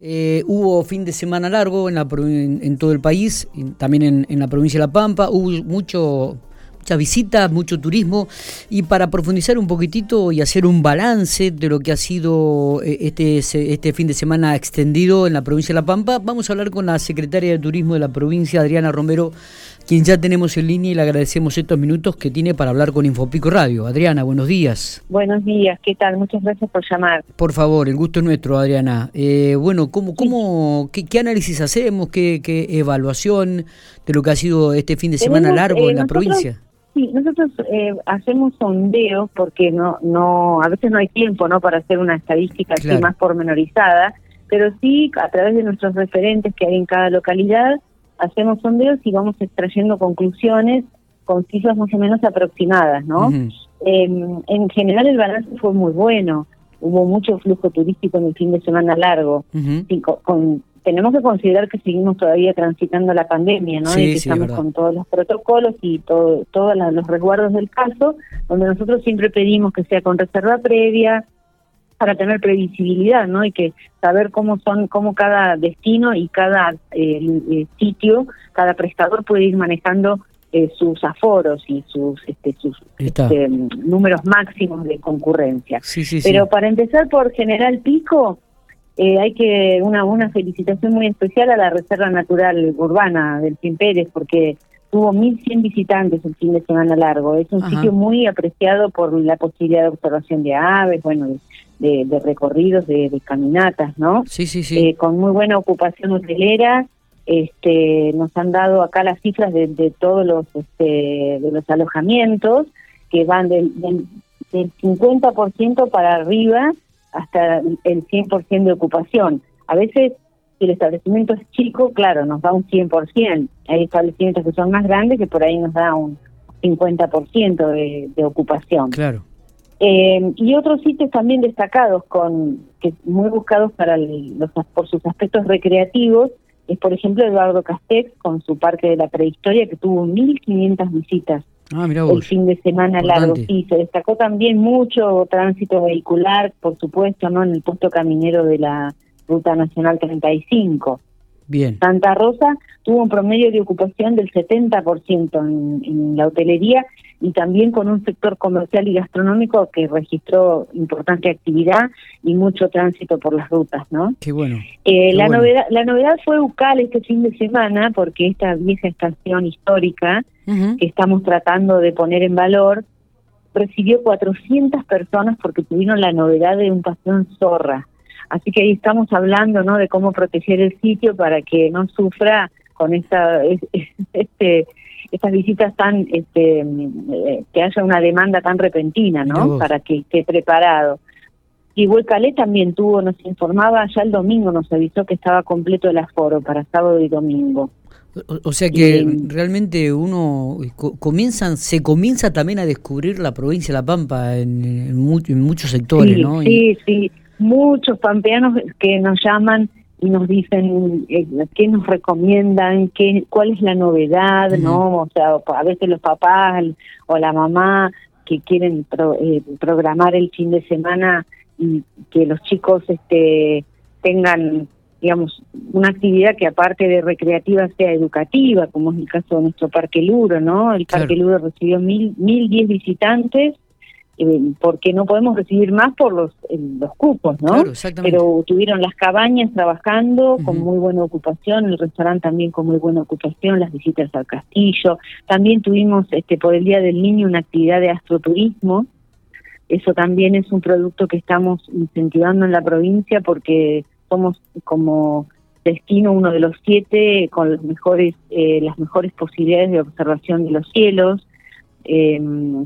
Eh, hubo fin de semana largo en, en, todo el país, también en, la provincia de La Pampa, hubo mucho, muchas visitas, mucho turismo, y para profundizar un poquitito y hacer un balance de lo que ha sido eh, este, este fin de semana extendido en la provincia de La Pampa, vamos a hablar con la secretaria de Turismo de la provincia, Adriana Romero, quien ya tenemos en línea y le agradecemos estos minutos que tiene para hablar con Infopico Radio. Adriana, buenos días. Buenos días, ¿qué tal? Muchas gracias por llamar. Por favor, el gusto es nuestro, Adriana. Eh, bueno, ¿cómo, cómo, qué, análisis hacemos? Qué, evaluación de lo que ha sido este fin de semana largo en la provincia? Sí, nosotros eh, hacemos sondeos porque no, no, a veces no hay tiempo, ¿no? Para hacer una estadística así más pormenorizada, pero sí a través de nuestros referentes que hay en cada localidad hacemos sondeos y vamos extrayendo conclusiones con cifras más o menos aproximadas, ¿no? Em, en general el balance fue muy bueno, hubo mucho flujo turístico en el fin de semana largo. con, tenemos que considerar que seguimos todavía transitando la pandemia, ¿no? y que estamos con todos los protocolos y todo, todos los resguardos del caso, donde nosotros siempre pedimos que sea con reserva previa, para tener previsibilidad, ¿no? Y que saber cómo son, cómo cada destino y cada eh, eh, sitio, cada prestador puede ir manejando eh, sus aforos y sus este, sus este, números máximos de concurrencia. Pero para empezar por General Pico, hay que una una felicitación muy especial a la Reserva Natural Urbana del Cien Pérez porque tuvo 1.100 visitantes el fin de semana largo. Es un sitio muy apreciado por la posibilidad de observación de aves, bueno, de, recorridos, de, caminatas, ¿no? Sí, sí, sí. Eh, con muy buena ocupación hotelera. Este, nos han dado acá las cifras de, de todos los este, de los alojamientos que van del, del, del 50% para arriba hasta el 100% de ocupación. A veces si el establecimiento es chico, claro, nos da un 100%. Hay establecimientos que son más grandes que por ahí nos da un 50% de, de ocupación. Claro. Eh, y otros sitios también destacados, con que muy buscados para los, por sus aspectos recreativos, es por ejemplo Eduardo Castex con su parque de la prehistoria que tuvo 1.500 visitas ah, el fin de semana largo. Sí, se destacó también mucho tránsito vehicular, por supuesto, no en el puesto caminero de la Ruta Nacional 35. Bien. Santa Rosa tuvo un promedio de ocupación del 70% en, en la hotelería y también con un sector comercial y gastronómico que registró importante actividad y mucho tránsito por las rutas, ¿no? Qué bueno. Eh, la novedad la novedad fue UCAL este fin de semana porque esta vieja estación histórica que estamos tratando de poner en valor recibió 400 personas porque tuvieron la novedad de un paseo zorra Así que ahí estamos hablando, ¿no? De cómo proteger el sitio para que no sufra con esta, este, estas visitas tan, este, eh, que haya una demanda tan repentina, ¿no? Para que esté preparado. Y Huelcalé también tuvo, nos informaba, ya el domingo nos avisó que estaba completo el aforo para sábado y domingo. O, sea que realmente uno comienzan, se comienza también a descubrir la provincia de La Pampa en, en, muchos sectores, ¿no? Sí, sí muchos pampeanos que nos llaman y nos dicen eh, qué nos recomiendan, qué, cuál es la novedad, ¿no? O sea, a veces los papás o la mamá que quieren eh, programar el fin de semana y que los chicos este tengan digamos una actividad que aparte de recreativa sea educativa como es el caso de nuestro parque Luro no el parque Luro recibió mil mil diez visitantes eh, porque no podemos recibir más por los, los cupos, ¿no? Pero tuvieron las cabañas trabajando con muy buena ocupación, el restaurante también con muy buena ocupación, las visitas al castillo. También tuvimos este por el Día del Niño una actividad de astroturismo. Eso también es un producto que estamos incentivando en la provincia porque somos como destino uno de los siete con los mejores, eh, las mejores posibilidades de observación de los cielos eh,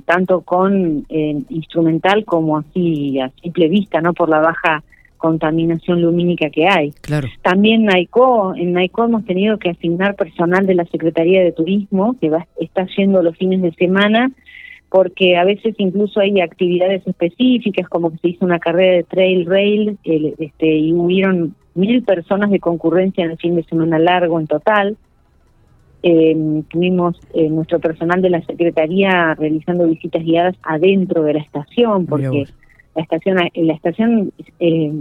tanto con eh, instrumental como así a simple vista, no por la baja contaminación lumínica que hay. Claro. También NAICO, en NAICO hemos tenido que asignar personal de la Secretaría de Turismo que va, está yendo los fines de semana porque a veces incluso hay actividades específicas como que se hizo una carrera de trail rail este, y hubieron mil personas de concurrencia en el fin de semana largo en total eh, tuvimos eh, nuestro personal de la Secretaría realizando visitas guiadas adentro de la estación, porque la estación, la estación eh,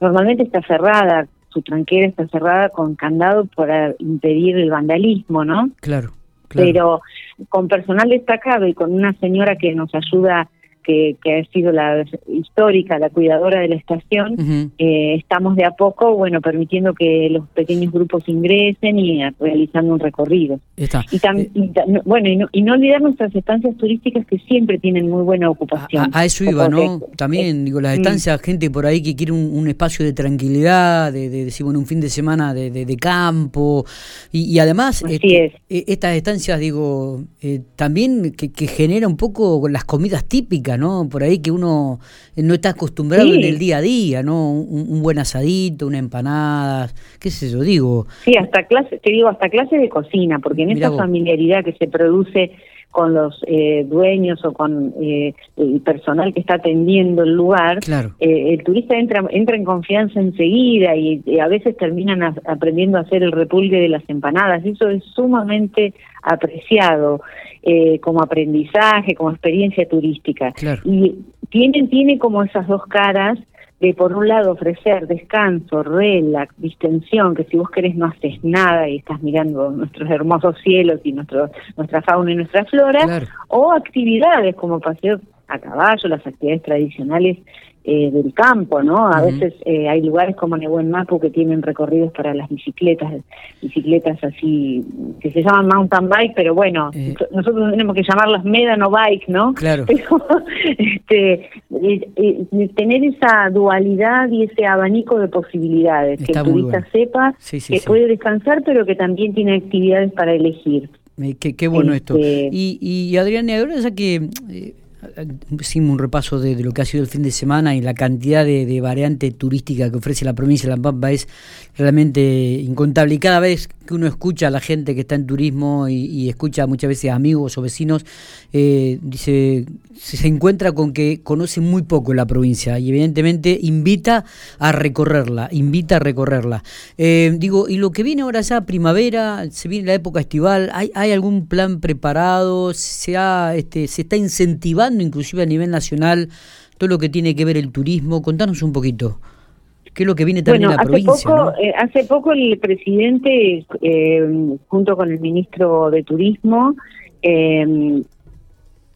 normalmente está cerrada su tranquera está cerrada con candado para impedir el vandalismo, ¿no? Claro. claro. Pero con personal destacado y con una señora que nos ayuda que, ha sido la histórica, la cuidadora de la estación, eh, estamos de a poco, bueno, permitiendo que los pequeños grupos ingresen y realizando un recorrido. Y, también eh, bueno, y no, y no, olvidar nuestras estancias turísticas que siempre tienen muy buena ocupación. A, eso iba, ¿no? También, digo, las estancias, gente por ahí que quiere un, espacio de tranquilidad, de, decir, bueno, un fin de semana de, de, campo, y, además, este, estas estancias, digo, eh, también que, que genera un poco las comidas típicas, ¿no? Por ahí que uno no está acostumbrado en el día a día, ¿no? Un, buen asadito, una empanada, qué sé yo, digo. Sí, hasta clase, te digo, hasta clases de cocina, porque en esa familiaridad que se produce con los eh, dueños o con eh, el personal que está atendiendo el lugar, eh, el turista entra entra en confianza enseguida y, a veces terminan aprendiendo a hacer el repulgue de las empanadas. Eso es sumamente apreciado como aprendizaje, como experiencia turística. Y tienen tiene como esas dos caras de por un lado ofrecer descanso, relax, distensión, que si vos querés no haces nada y estás mirando nuestros hermosos cielos y nuestro, nuestra fauna y nuestra flora, o actividades como paseo a caballo, las actividades tradicionales eh, del campo, ¿no? A veces eh, hay lugares como Nebuen Mapu que tienen recorridos para las bicicletas, bicicletas así, que se llaman mountain bike, pero bueno, eh. nosotros tenemos que llamarlas medano bike, ¿no? Claro. Pero, este, tener esa dualidad y ese abanico de posibilidades, que el turista sepa que puede descansar, pero que también tiene actividades para elegir. Qué, qué bueno esto. Este y, y Adrián, ahora ya que hicimos un repaso de, lo que ha sido el fin de semana y la cantidad de, variante turística que ofrece la provincia de La Pampa es realmente incontable. Y cada vez que uno escucha a la gente que está en turismo y, escucha muchas veces amigos o vecinos, eh, dice, se encuentra con que conoce muy poco la provincia y evidentemente invita a recorrerla, invita a recorrerla. Eh, digo, y lo que viene ahora ya, primavera, se viene la época estival, ¿hay, hay algún plan preparado? ¿Se, ha, este, ¿Se está incentivando inclusive a nivel nacional todo lo que tiene que ver el turismo? Contanos un poquito. ¿Qué es lo que viene también en la hace provincia? Poco, eh, hace poco el presidente, eh, junto con el ministro de Turismo, eh,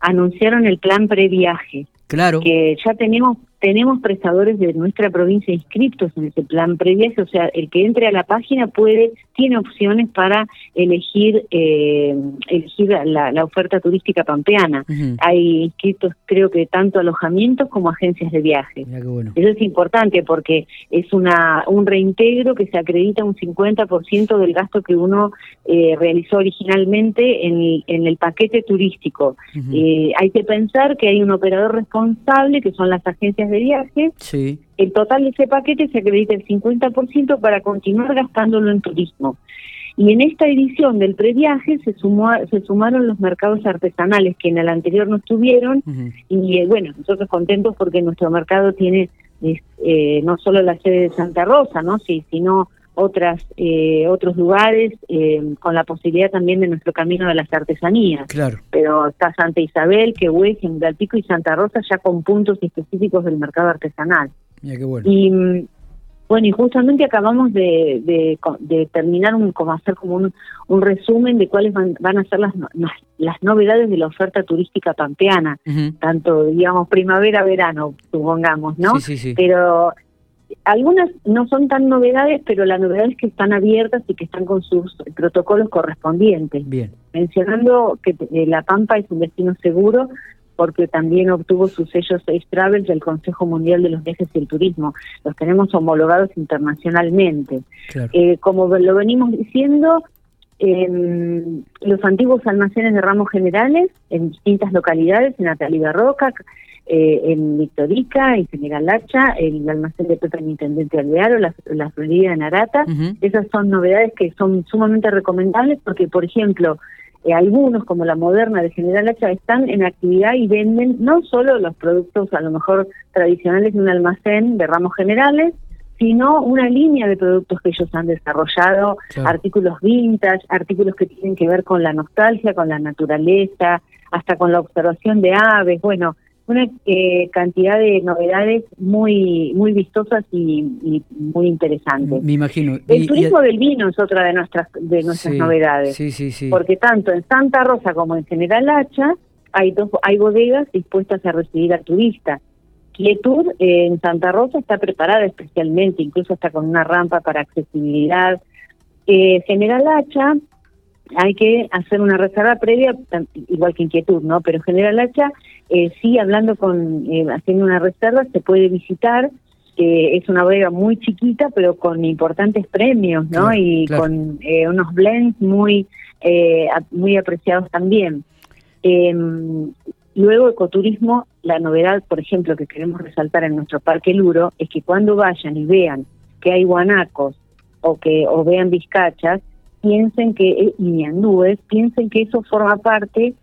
anunciaron el plan previaje. Claro. Que ya tenemos tenemos prestadores de nuestra provincia inscritos en ese plan previaje, o sea, el que entre a la página puede, tiene opciones para elegir eh, elegir la, oferta turística pampeana. Hay inscritos, creo que tanto alojamientos como agencias de viaje. Eso es importante porque es una un reintegro que se acredita un 50% del gasto que uno eh, realizó originalmente en, en, el paquete turístico. Eh, hay que pensar que hay un operador responsable, que son las agencias de de viaje, sí. El total de ese paquete se acredita el 50% para continuar gastándolo en turismo. Y en esta edición del previaje se sumó se sumaron los mercados artesanales que en el anterior no estuvieron y eh, bueno, nosotros contentos porque nuestro mercado tiene eh, no solo la sede de Santa Rosa, ¿no? Sí, sino otras eh, otros lugares eh, con la posibilidad también de nuestro camino de las artesanías. Claro. Pero está Santa Isabel, Quehue, General Pico y Santa Rosa ya con puntos específicos del mercado artesanal. Bueno. Y mm, bueno, y justamente acabamos de, de, terminar un, como hacer como un, un resumen de cuáles van, van a ser las, las, novedades de la oferta turística pampeana, tanto digamos primavera, verano, supongamos, ¿no? Sí, sí, sí. Pero algunas no son tan novedades, pero la novedad es que están abiertas y que están con sus protocolos correspondientes. Bien. Mencionando que eh, La Pampa es un destino seguro porque también obtuvo sus sellos Safe Travel del Consejo Mundial de los Viajes y el Turismo. Los tenemos homologados internacionalmente. Eh, como lo venimos diciendo, los antiguos almacenes de ramos generales en distintas localidades, en Natalia Roca, eh, en Victorica, en General Lacha, el almacén de Pepe Intendente Alvearo, la, la Florida de Narata. Esas son novedades que son sumamente recomendables porque, por ejemplo, eh, algunos, como la moderna de General Hacha, están en actividad y venden no solo los productos a lo mejor tradicionales de un almacén de ramos generales, sino una línea de productos que ellos han desarrollado, artículos vintage, artículos que tienen que ver con la nostalgia, con la naturaleza, hasta con la observación de aves. Bueno, una eh, cantidad de novedades muy muy vistosas y, muy interesantes. Me imagino. El turismo del vino es otra de nuestras de nuestras novedades. Sí, sí, sí. Porque tanto en Santa Rosa como en General Hacha hay dos, hay bodegas dispuestas a recibir al turista. Quietud eh, en Santa Rosa está preparada especialmente, incluso está con una rampa para accesibilidad. Eh, General Hacha hay que hacer una reserva previa, igual que inquietud, ¿no? Pero General Hacha, eh, sí, hablando con, eh, haciendo una reserva, se puede visitar. Eh, es una bodega muy chiquita, pero con importantes premios, ¿no? y con eh, unos blends muy, eh, muy apreciados también. Em, luego, ecoturismo, la novedad, por ejemplo, que queremos resaltar en nuestro Parque Luro, es que cuando vayan y vean que hay guanacos o que o vean vizcachas, piensen que, eh, y ñandúes, piensen que eso forma parte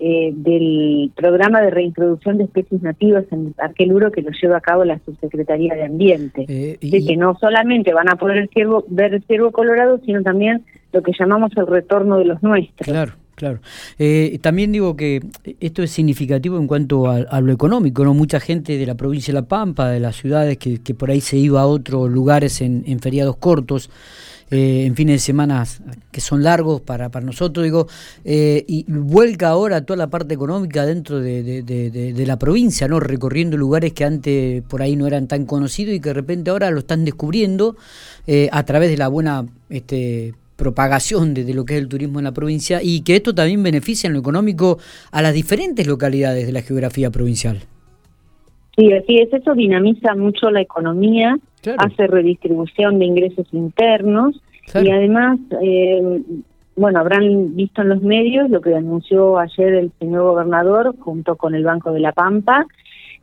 eh, del programa de reintroducción de especies nativas en el Parque Luro que lo lleva a cabo la Subsecretaría de Ambiente. Eh, de que no solamente van a poder el ciervo, ver el ciervo colorado, sino también lo que llamamos el retorno de los nuestros. Claro. Claro. Eh, también digo que esto es significativo en cuanto a, lo económico, ¿no? Mucha gente de la provincia de La Pampa, de las ciudades que, que por ahí se iba a otros lugares en, en feriados cortos, eh, en fines de semana que son largos para, para nosotros, digo, eh, y vuelca ahora toda la parte económica dentro de, de, la provincia, ¿no? Recorriendo lugares que antes por ahí no eran tan conocidos y que de repente ahora lo están descubriendo eh, a través de la buena este, propagación de, lo que es el turismo en la provincia y que esto también beneficia en lo económico a las diferentes localidades de la geografía provincial. Sí, así es, eso dinamiza mucho la economía, hace redistribución de ingresos internos y además, eh, bueno, habrán visto en los medios lo que anunció ayer el señor gobernador junto con el Banco de la Pampa,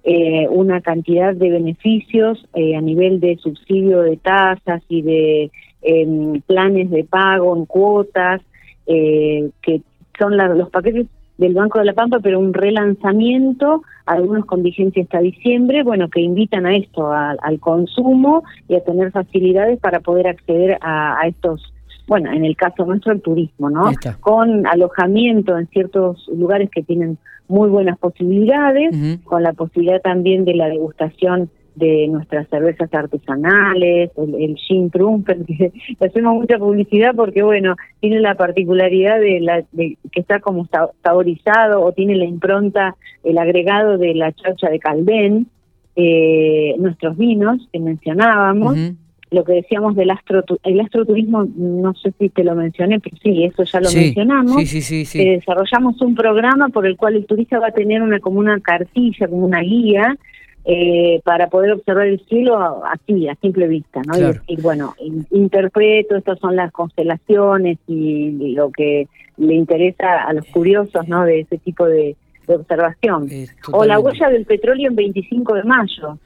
eh, una cantidad de beneficios eh, a nivel de subsidio de tasas y de em, planes de pago en cuotas, que son los paquetes del Banco de la Pampa, pero un relanzamiento, algunos con vigencia hasta diciembre, bueno, que invitan a esto, al consumo y a tener facilidades para poder acceder a, estos, bueno, en el caso nuestro, el turismo, ¿no? Con alojamiento en ciertos lugares que tienen muy buenas posibilidades, con la posibilidad también de la degustación de nuestras cervezas artesanales, el, el Gin Trumper, que hacemos mucha publicidad porque, bueno, tiene la particularidad de, la, de que está como saborizado o tiene la impronta, el agregado de la chaucha de Calvén, eh, nuestros vinos que mencionábamos, lo que decíamos del astro, el astroturismo, no sé si te lo mencioné, pero sí, eso ya lo mencionamos. Sí, sí, sí, eh, desarrollamos un programa por el cual el turista va a tener una como una cartilla, como una guía, eh, para poder observar el cielo así, a simple vista, ¿no? Y decir, bueno, interpreto, estas son las constelaciones y, lo que le interesa a los curiosos, ¿no? De ese tipo de, observación. O la huella del petróleo en 25 de mayo,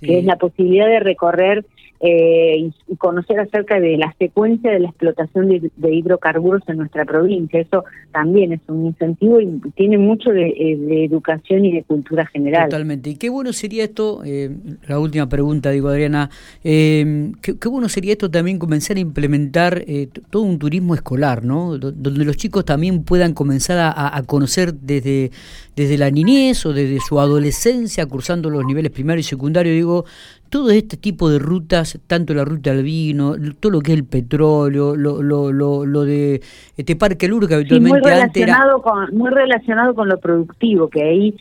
que es la posibilidad de recorrer eh, y conocer acerca de la secuencia de la explotación de, hidrocarburos en nuestra provincia. Eso también es un incentivo y tiene mucho de, eh, educación y de cultura general. Totalmente. Y qué bueno sería esto, eh, la última pregunta, digo Adriana, qué, bueno sería esto también comenzar a implementar todo un turismo escolar, ¿no? Donde los chicos también puedan comenzar a, a conocer desde, desde la niñez o desde su adolescencia, cursando los niveles primario y secundario, digo, todo este tipo de rutas, tanto la ruta del vino, todo lo que es el petróleo, lo, lo, lo, de este Parque que habitualmente muy relacionado con Muy relacionado con lo productivo, que ahí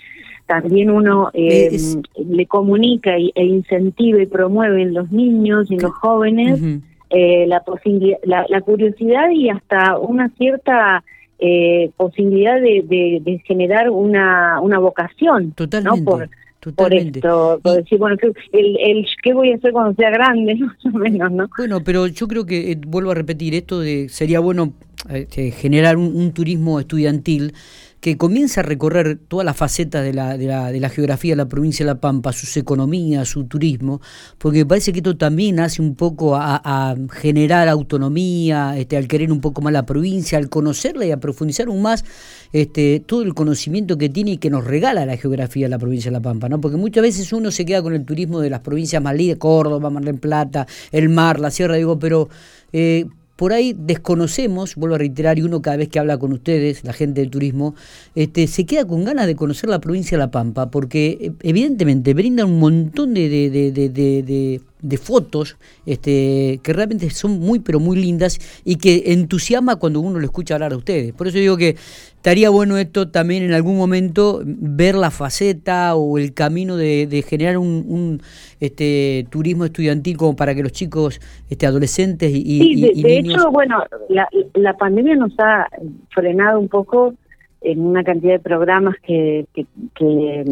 también uno eh, le comunica e incentiva y promueve en los niños y en los jóvenes eh, la, posibilidad, la, curiosidad y hasta una cierta... Eh, posibilidad de, generar una, una vocación ¿no? por, por esto, por decir, bueno, el, el, ¿qué voy a hacer cuando sea grande? Más o menos, ¿no? Bueno, pero yo creo que, eh, vuelvo a repetir, esto de sería bueno este, generar un, turismo estudiantil que comienza a recorrer todas las facetas de la, de, la, de la geografía de la provincia de La Pampa, sus economías, su turismo, porque parece que esto también hace un poco a, generar autonomía, este, al querer un poco más la provincia, al conocerla y a profundizar aún más este, todo el conocimiento que tiene y que nos regala la geografía de la provincia de La Pampa, ¿no? Porque muchas veces uno se queda con el turismo de las provincias más Córdoba, Mar del Plata, el mar, la sierra, digo, pero... Eh, por ahí desconocemos, vuelvo a reiterar, y uno cada vez que habla con ustedes, la gente del turismo, este, se queda con ganas de conocer la provincia de La Pampa, porque eh, evidentemente brinda un montón de, fotos este, que realmente son muy, pero muy lindas y que entusiasma cuando uno lo escucha hablar a ustedes. Por eso digo que estaría bueno esto también en algún momento ver la faceta o el camino de, generar un, este, turismo estudiantil como para que los chicos este, adolescentes y, sí, de, hecho, bueno, la, la pandemia nos ha frenado un poco en una cantidad de programas que, que, que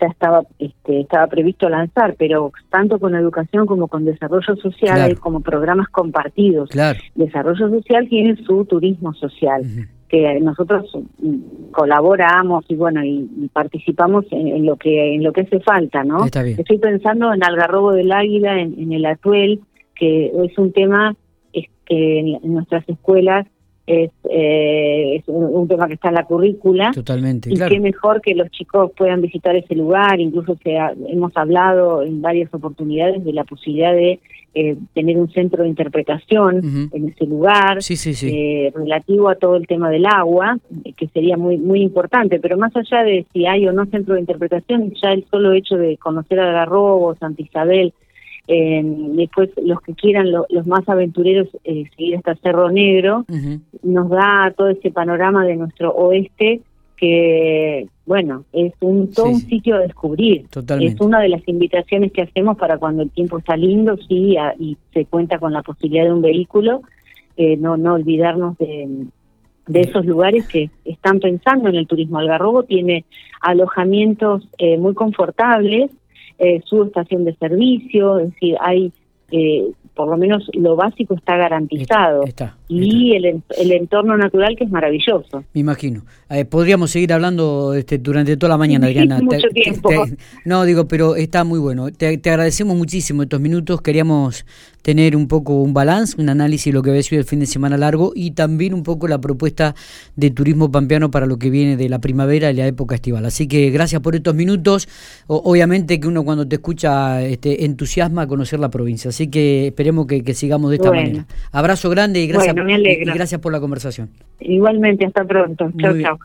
ya estaba este, estaba previsto lanzar, pero tanto con educación como con desarrollo social hay como programas compartidos. Desarrollo social tiene su turismo social. que nosotros mm, colaboramos y bueno y, participamos en, lo que en lo que hace falta no estoy pensando en Algarrobo del Águila en, el Atuel que es un tema que en nuestras escuelas es, eh, es un, tema que está en la currícula. Totalmente. Y qué mejor que los chicos puedan visitar ese lugar. Incluso se hemos hablado en varias oportunidades de la posibilidad de eh, tener un centro de interpretación en ese lugar eh, relativo a todo el tema del agua, que sería muy muy importante. Pero más allá de si hay o no centro de interpretación, ya el solo hecho de conocer a Garrobo, Santa Isabel, eh, después los que quieran, los más aventureros, eh, seguir hasta Cerro Negro, nos da todo ese panorama de nuestro oeste que, bueno, es un todo un sitio a descubrir. Es una de las invitaciones que hacemos para cuando el tiempo está lindo, sí, y se cuenta con la posibilidad de un vehículo, eh, no, no olvidarnos de, de esos lugares que están pensando en el turismo. Algarrobo tiene alojamientos eh, muy confortables, eh, su estación de servicio, es decir, hay eh, por lo menos lo básico está garantizado. y El, el, entorno natural que es maravilloso. Me imagino. Eh, podríamos seguir hablando este, durante toda la mañana, Adriana. Mucho tiempo. no, digo, pero está muy bueno. Te, agradecemos muchísimo estos minutos. Queríamos tener un poco un balance, un análisis de lo que había sido el fin de semana largo y también un poco la propuesta de turismo pampeano para lo que viene de la primavera y la época estival. Así que gracias por estos minutos. obviamente que uno cuando te escucha este, entusiasma a conocer la provincia. Así que esperemos que, sigamos de esta manera. Abrazo grande y gracias, y gracias por la conversación. Igualmente, hasta pronto. Chao, chao.